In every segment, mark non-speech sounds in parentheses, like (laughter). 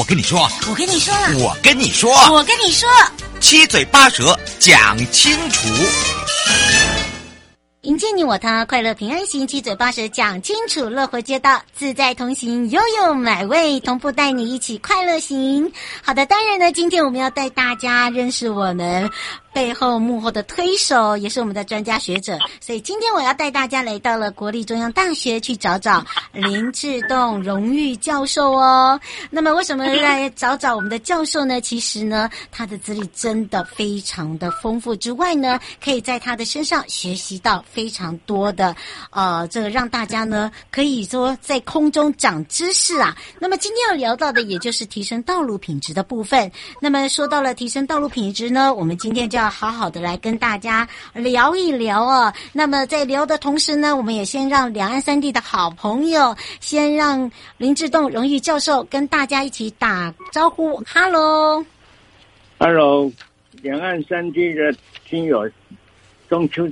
我跟你说，我跟你说了，我跟你说，我跟你说，七嘴八舌讲清楚。迎接你我他，快乐平安行，七嘴八舌讲清楚，乐活街道自在同行，悠悠美味同步带你一起快乐行。好的，当然呢，今天我们要带大家认识我们。背后幕后的推手也是我们的专家学者，所以今天我要带大家来到了国立中央大学去找找 (laughs) 林志栋荣誉教授哦。那么为什么来找找我们的教授呢？其实呢，他的资历真的非常的丰富，之外呢，可以在他的身上学习到非常多的呃，这个让大家呢可以说在空中长知识啊。那么今天要聊到的也就是提升道路品质的部分。那么说到了提升道路品质呢，我们今天就要好好的来跟大家聊一聊哦。那么在聊的同时呢，我们也先让两岸三地的好朋友，先让林志栋荣誉教授跟大家一起打招呼。，Hello，Hello，，两岸三地的听友，中秋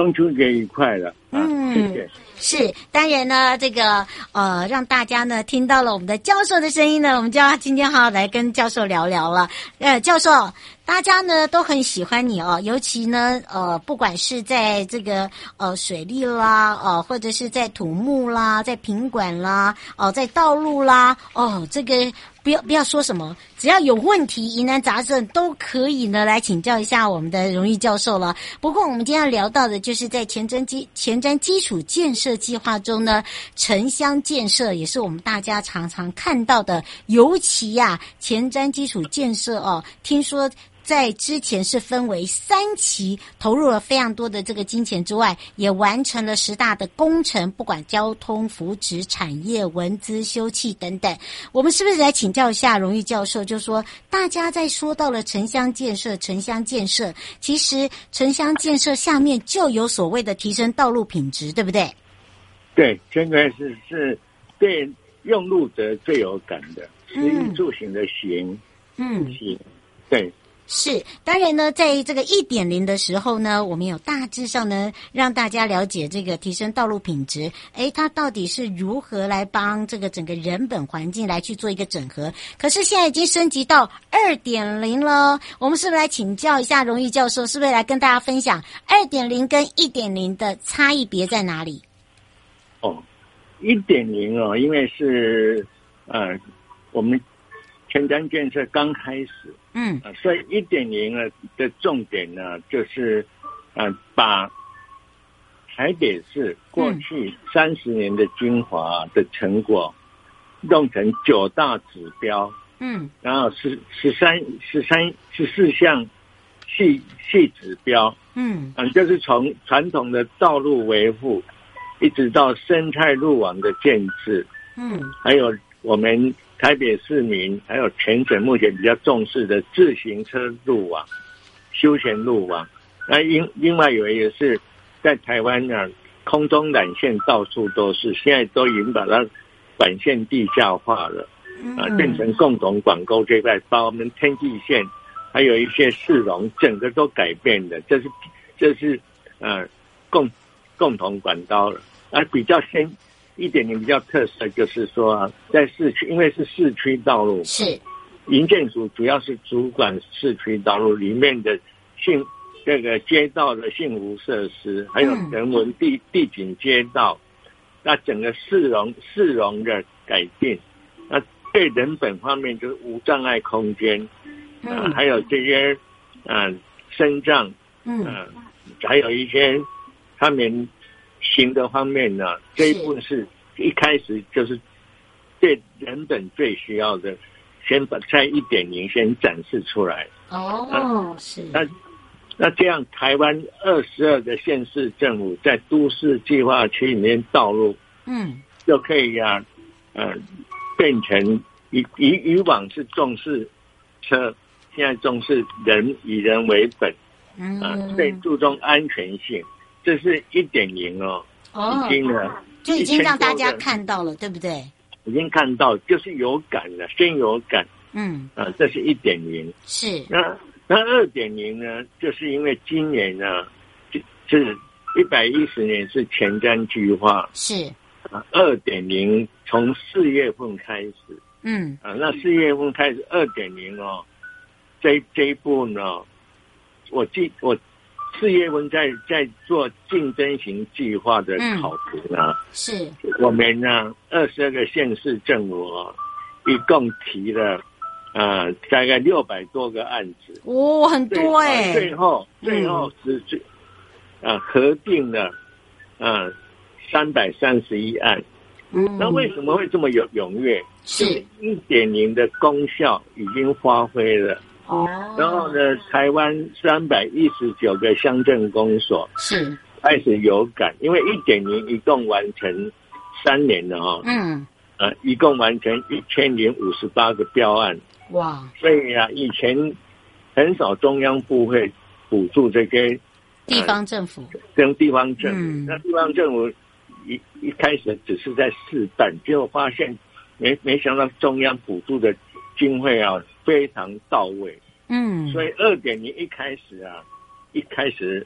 中秋节愉快了。嗯，谢谢。是，当然呢，这个呃，让大家呢听到了我们的教授的声音呢，我们就要今天好好来跟教授聊聊了。呃，教授，大家呢都很喜欢你哦，尤其呢，呃，不管是在这个呃水利啦，呃，或者是在土木啦，在品管啦，哦、呃，在道路啦，哦，这个。不要不要说什么，只要有问题、疑难杂症，都可以呢来请教一下我们的荣誉教授了。不过我们今天要聊到的，就是在前瞻基前瞻基础建设计划中呢，城乡建设也是我们大家常常看到的，尤其呀、前瞻基础建设哦，听说。在之前是分为三期，投入了非常多的这个金钱之外，也完成了十大的工程，不管交通、福祉、产业、文资、修葺等等。我们是不是来请教一下荣誉教授？就是说大家在说到了城乡建设，城乡建设，其实城乡建设下面就有所谓的提升道路品质，对不对？对，这个是是对用路者最有感的，食衣住行的行，嗯，行，对。是，当然呢，在这个一点零的时候呢，我们有大致上呢，让大家了解这个提升道路品质，诶，它到底是如何来帮这个整个人本环境来去做一个整合。可是现在已经升级到二点零了，我们是不是来请教一下荣誉教授，是不是来跟大家分享二点零跟一点零的差异别在哪里？哦，一点零哦，因为是呃，我们。前瞻建设刚开始，嗯，啊，所以一点零呢的重点呢，就是，呃，把台北市过去三十年的精华的成果，弄成九大指标，嗯，然后十十三十三十四项细细指标，嗯，啊，就是从传统的道路维护，一直到生态路网的建设，嗯，还有我们。台北市民还有全省目前比较重视的自行车路网、休闲路网，那另另外有一个是在台湾呢，空中缆线到处都是，现在都已经把它管线地下化了，啊，变成共同管沟这块，把我们天际线还有一些市容整个都改变的，这是这是呃共共同管道了，而比较先。一点点比较特色就是说，在市区，因为是市区道路，是，营建署主要是主管市区道路里面的幸这个街道的幸福设施，还有人文地地景街道，那整个市容市容的改进，那对人本方面就是无障碍空间，啊，还有这些啊身障，嗯，还有一些他们行的方面呢，这一部分是一开始就是对人本最需要的。先把在一点零先展示出来。哦，啊、是。那那这样台湾二十二个县市政府在都市计划区里面道路，嗯，就可以呀、啊，呃，变成以以以往是重视车，现在重视人，以人为本，嗯，啊，最注重安全性，这是一点零哦，哦，已经呢，就已经让大家看到了，对不对？已经看到，就是有感了，先有感。嗯，啊，这是一点零。是。那那二点零呢？就是因为今年呢，就是一百一十年是前瞻计划。是。啊，二点零从四月份开始。嗯。啊，那四月份开始二点零哦，这这一步呢，我记我。四月份在在做竞争型计划的考评呢，是。我们呢二十二个县市政府哦，一共提了呃大概六百多个案子，哦，很多哎，最后最后是最啊合并了啊三百三十一案，嗯，那为什么会这么有踊跃？是。一点零的功效已经发挥了。哦，然后呢，台湾三百一十九个乡镇公所是。开始有感，因为一点零一共完成三年了哦，嗯，呃，一共完成一千零五十八个标案，哇，所以啊，以前很少中央部会补助这些地方政府，跟地方政府，嗯、那地方政府一一开始只是在试办，结果发现没没想到中央补助的经费啊。非常到位，嗯，所以二点零一开始啊，一开始，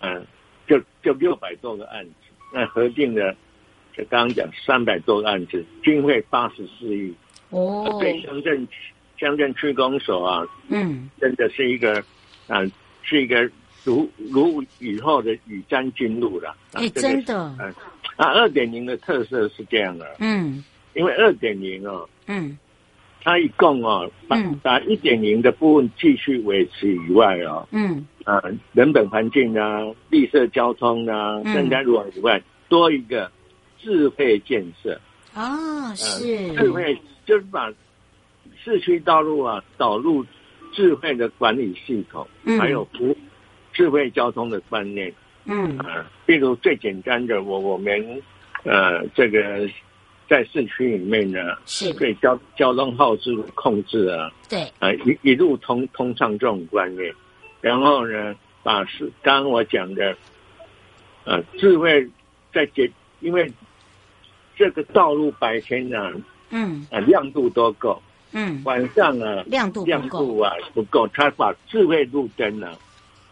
嗯，就就六百多个案子，那核定的，就刚刚讲三百多个案子，经费八十四亿，哦，对乡镇乡镇区公所啊，嗯，真的是一个，啊，是一个如如雨后的雨沾金露了，哎、欸，真的，嗯，啊，二点零的特色是这样的，嗯，因为二点零哦，嗯。它一共哦，把把一点零的部分继续维持以外哦，嗯，啊，人本环境啊，绿色交通啊，生态路网以外，多一个智慧建设。啊，是。智慧，就是把市区道路啊导入智慧的管理系统，还有不智慧交通的观念，嗯。啊，比如最简单的，我我们呃这个。在市区里面呢，是。对交交通号志控制啊，对。啊一一路通通畅这种观念，然后呢，把是刚刚我讲的，呃智慧在解，因为这个道路白天呢，嗯。啊亮度都够，嗯。晚上啊亮度亮度啊不够，他把智慧路灯呢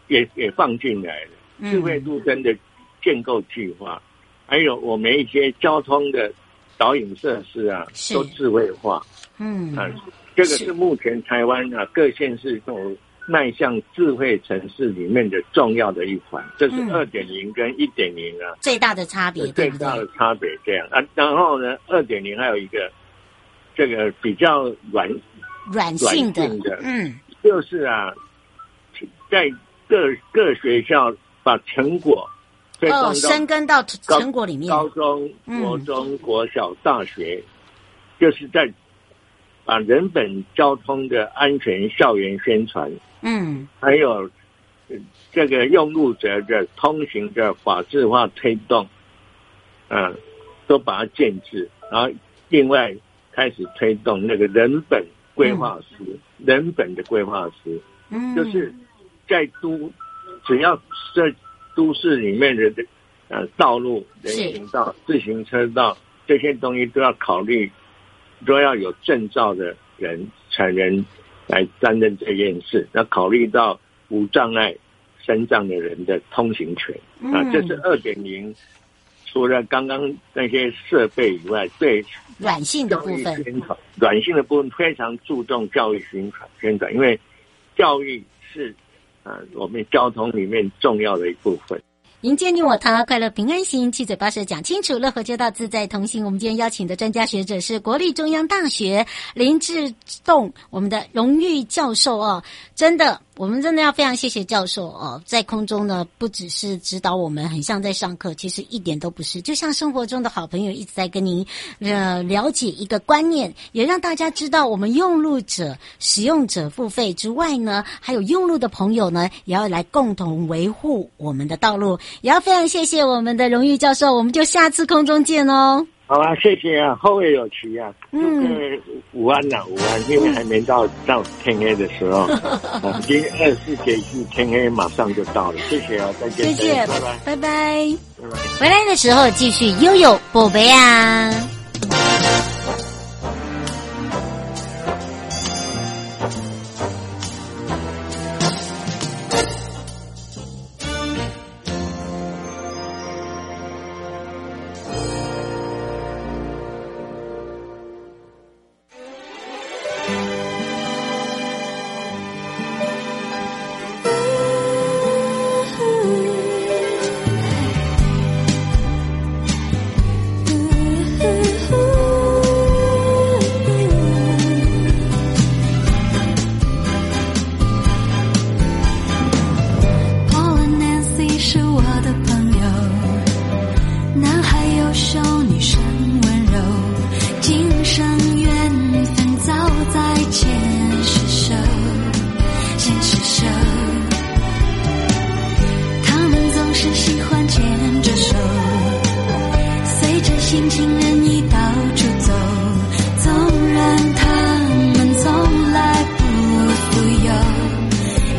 也也放进来了，智慧路灯的建构计划，还有我们一些交通的。导引设施啊，都智慧化。嗯啊，这个是目前台湾啊各县市都迈向智慧城市里面的重要的一环。这是二点零跟一点零啊最大的差别，最大的差别这样啊。然后呢，二点零还有一个这个比较软软性的，嗯，就是啊，在各各学校把成果。哦，深耕到成果里面，高中、国中、国小、大学，嗯、就是在把人本交通的安全校园宣传，嗯，还有这个用路者的通行的法制化推动，嗯，都把它建制，然后另外开始推动那个人本规划师，嗯、人本的规划师，嗯，就是在都只要设。都市里面的呃道路、人行道、自行车道这些东西都要考虑，都要有证照的人才能来担任这件事。那考虑到无障碍身障的人的通行权。啊，这是二点零除了刚刚那些设备以外，对软性的部分，软性的部分非常注重教育宣传宣传，因为教育是呃我们交通里面重要的一部分。迎接你我他，快乐平安行，七嘴八舌讲清楚，乐活街道自在同行。我们今天邀请的专家学者是国立中央大学林志栋，我们的荣誉教授哦，真的。我们真的要非常谢谢教授哦，在空中呢，不只是指导我们，很像在上课，其实一点都不是，就像生活中的好朋友一直在跟您呃了解一个观念，也让大家知道，我们用路者、使用者付费之外呢，还有用路的朋友呢，也要来共同维护我们的道路，也要非常谢谢我们的荣誉教授，我们就下次空中见哦。好啊，谢谢啊，后会有期啊。嗯，午安呐，午安，因为还没到到天黑的时候，(laughs) 啊、今天二十四节气，天黑马上就到了。谢谢啊，再见，谢谢，拜拜，拜拜，回来的时候继续悠悠宝贝啊。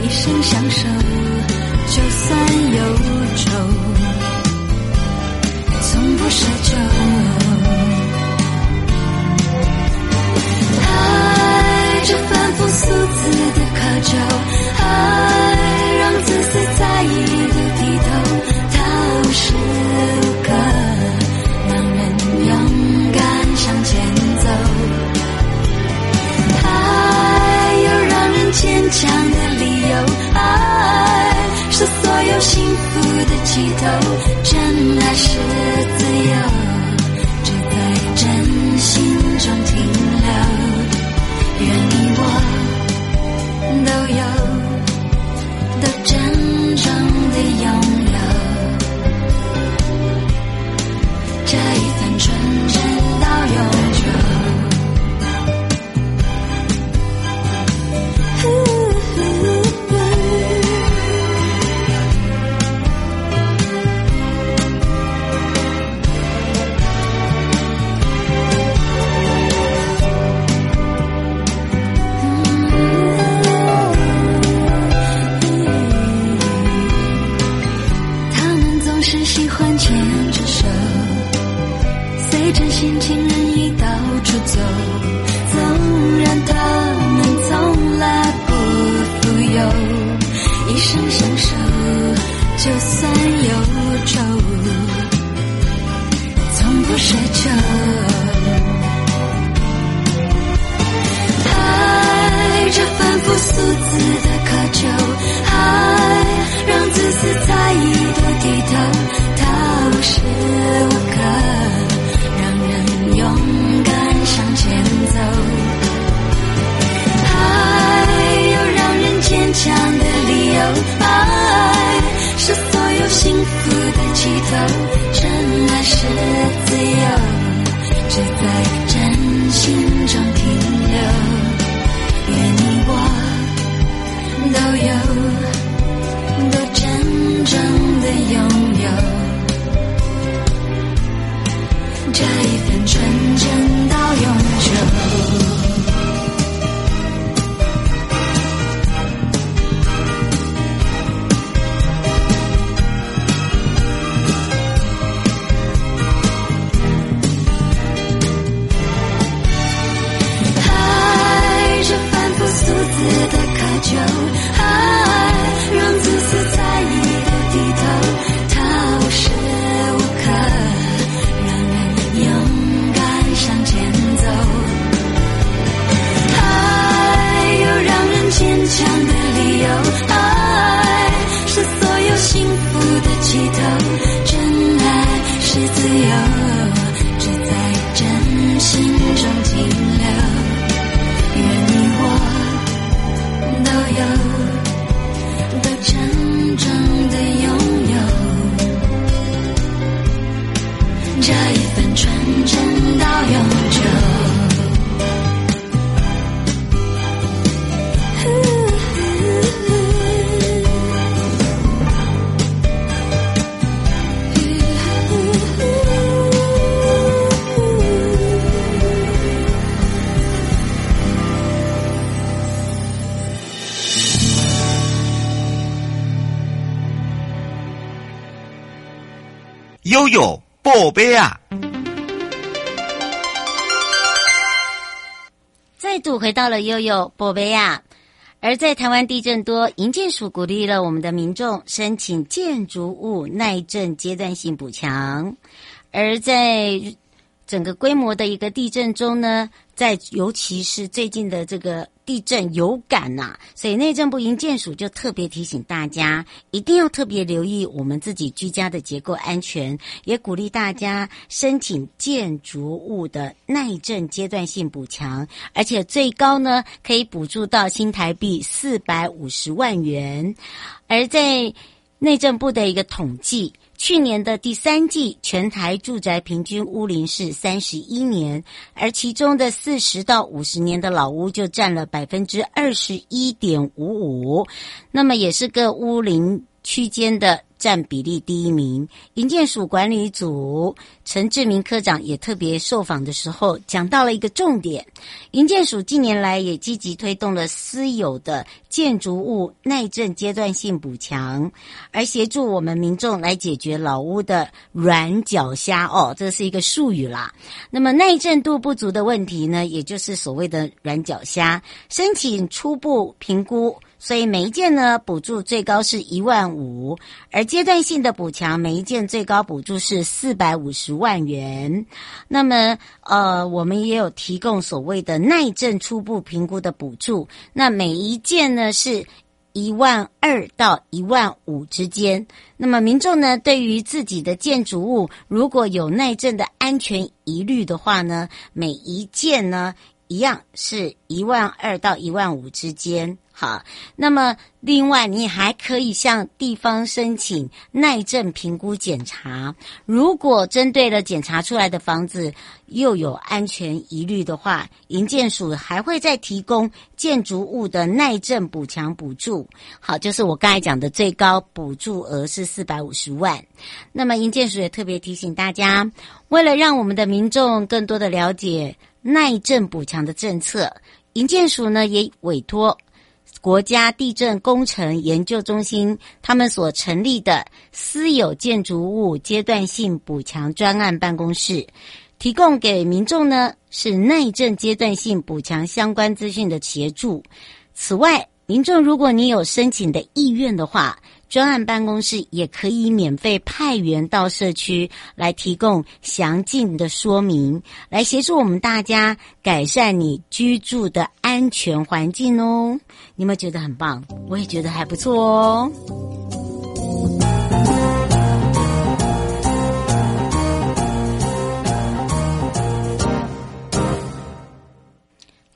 一生相守，就算忧愁，从不奢求。爱这凡夫俗子的渴求，爱让自私在意的低头，都是刻，让人勇敢向前走。爱有让人坚强的理。幸福的起头真爱是自由悠悠宝贝啊！再度回到了悠悠宝贝啊！而在台湾地震多，营建署鼓励了我们的民众申请建筑物耐震阶段性补强，而在整个规模的一个地震中呢，在尤其是最近的这个地震有感呐、所以内政部营建署就特别提醒大家，一定要特别留意我们自己居家的结构安全，也鼓励大家申请建筑物的耐震阶段性补强，而且最高呢可以补助到新台币四百五十万元，而在内政部的一个统计。去年的第三季，全台住宅平均屋龄是三十一年，而其中的四十到五十年的老屋就占了百分之二十一点五五，那么也是个屋龄区间的。占比例第一名，营建署管理组陈志明科长也特别受访的时候讲到了一个重点：营建署近年来也积极推动了私有的建筑物耐震阶段性补强，而协助我们民众来解决老屋的软脚虾哦，这是一个术语啦。那么耐震度不足的问题呢，也就是所谓的软脚虾，申请初步评估。所以每一件呢，补助最高是一万五，而阶段性的补强，每一件最高补助是四百五十万元。那么，呃，我们也有提供所谓的耐震初步评估的补助，那每一件呢是一万二到一万五之间。那么民众呢，对于自己的建筑物如果有耐震的安全疑虑的话呢，每一件呢一样是一万二到一万五之间。好，那么另外你还可以向地方申请耐震评估检查。如果针对了检查出来的房子又有安全疑虑的话，营建署还会再提供建筑物的耐震补强补助。好，就是我刚才讲的最高补助额是四百五十万。那么营建署也特别提醒大家，为了让我们的民众更多的了解耐震补强的政策，营建署呢也委托。国家地震工程研究中心，他们所成立的私有建筑物阶段性补强专案办公室，提供给民众呢是耐震阶段性补强相关资讯的协助。此外，民众如果你有申请的意愿的话，专案办公室也可以免费派员到社区来提供详尽的说明，来协助我们大家改善你居住的安全环境哦。你们觉得很棒？我也觉得还不错哦。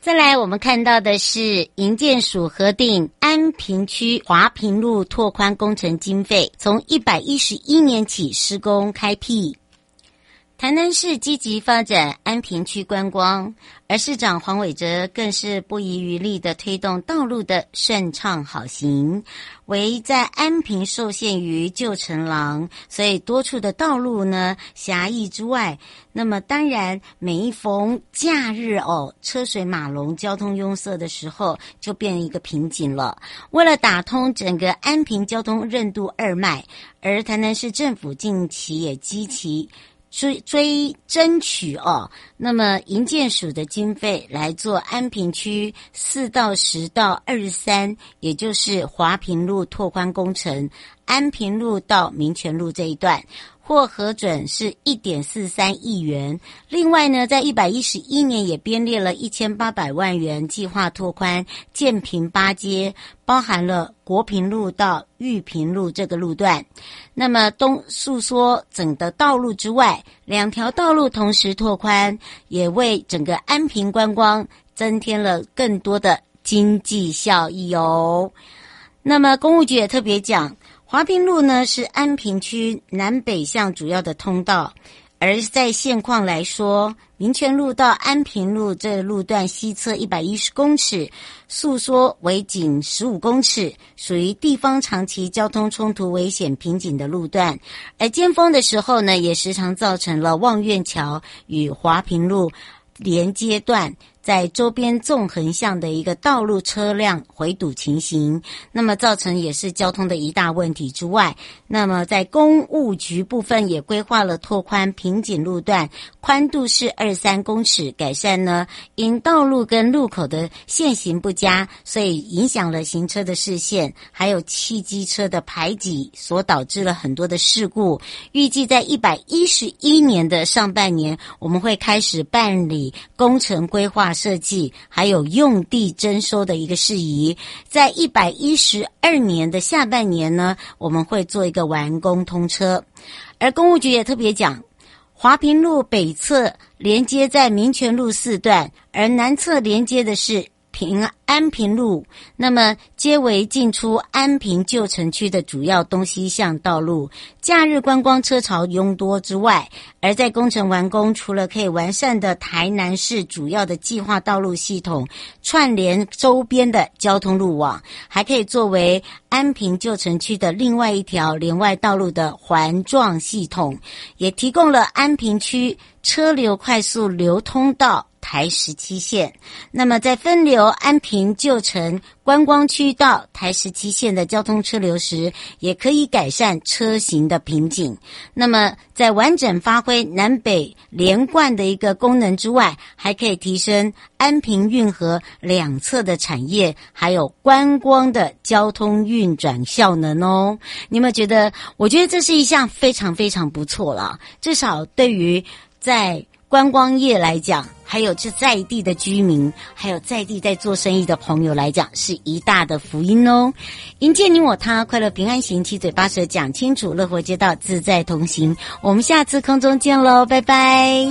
再来，我们看到的是营建署核定安平区华平路拓宽工程经费，从一百一十一年起施工开辟。台南市积极发展安平区观光，而市长黄伟哲更是不遗余力的推动道路的顺畅好行。唯在安平受限于旧城廊，所以多处的道路呢狭义之外，那么当然每一逢假日哦，车水马龙、交通拥塞的时候，就变一个瓶颈了。为了打通整个安平交通任督二脉，而台南市政府近期也积极。追追争取哦，那么营建署的经费来做安平区四到十到二十三，也就是华平路拓宽工程，安平路到民权路这一段。获核准是一点四三亿元。另外呢，在一百一十一年也编列了一千八百万元计划拓宽建平八街，包含了国平路到玉平路这个路段。那么东诉说整个道路之外，两条道路同时拓宽，也为整个安平观光增添了更多的经济效益哦。那么公务局也特别讲。华平路呢是安平区南北向主要的通道，而在现况来说，民权路到安平路这路段西侧一百一十公尺，诉说为仅十五公尺，属于地方长期交通冲突危险瓶颈的路段，而尖峰的时候呢，也时常造成了望苑桥与华平路连接段。在周边纵横向的一个道路车辆回堵情形，那么造成也是交通的一大问题之外，那么在公务局部分也规划了拓宽瓶颈路段，宽度是二三公尺，改善呢因道路跟路口的线型不佳，所以影响了行车的视线，还有汽机车的排挤，所导致了很多的事故。预计在一百一十一年的上半年，我们会开始办理工程规划。设计还有用地征收的一个事宜，在一百一十二年的下半年呢，我们会做一个完工通车。而公务局也特别讲，华平路北侧连接在民权路四段，而南侧连接的是。平安平路，那么皆为进出安平旧城区的主要东西向道路，假日观光车潮拥多之外，而在工程完工，除了可以完善的台南市主要的计划道路系统，串联周边的交通路网，还可以作为安平旧城区的另外一条连外道路的环状系统，也提供了安平区车流快速流通道。台十七线，那么在分流安平旧城观光区到台十七线的交通车流时，也可以改善车型的瓶颈。那么在完整发挥南北连贯的一个功能之外，还可以提升安平运河两侧的产业，还有观光的交通运转效能哦。你有没有觉得？我觉得这是一项非常非常不错了，至少对于在。观光业来讲，还有这在地的居民，还有在地在做生意的朋友来讲，是一大的福音哦！迎接你我他，快乐平安行，七嘴八舌讲清楚，乐活街道自在同行。我们下次空中见喽，拜拜。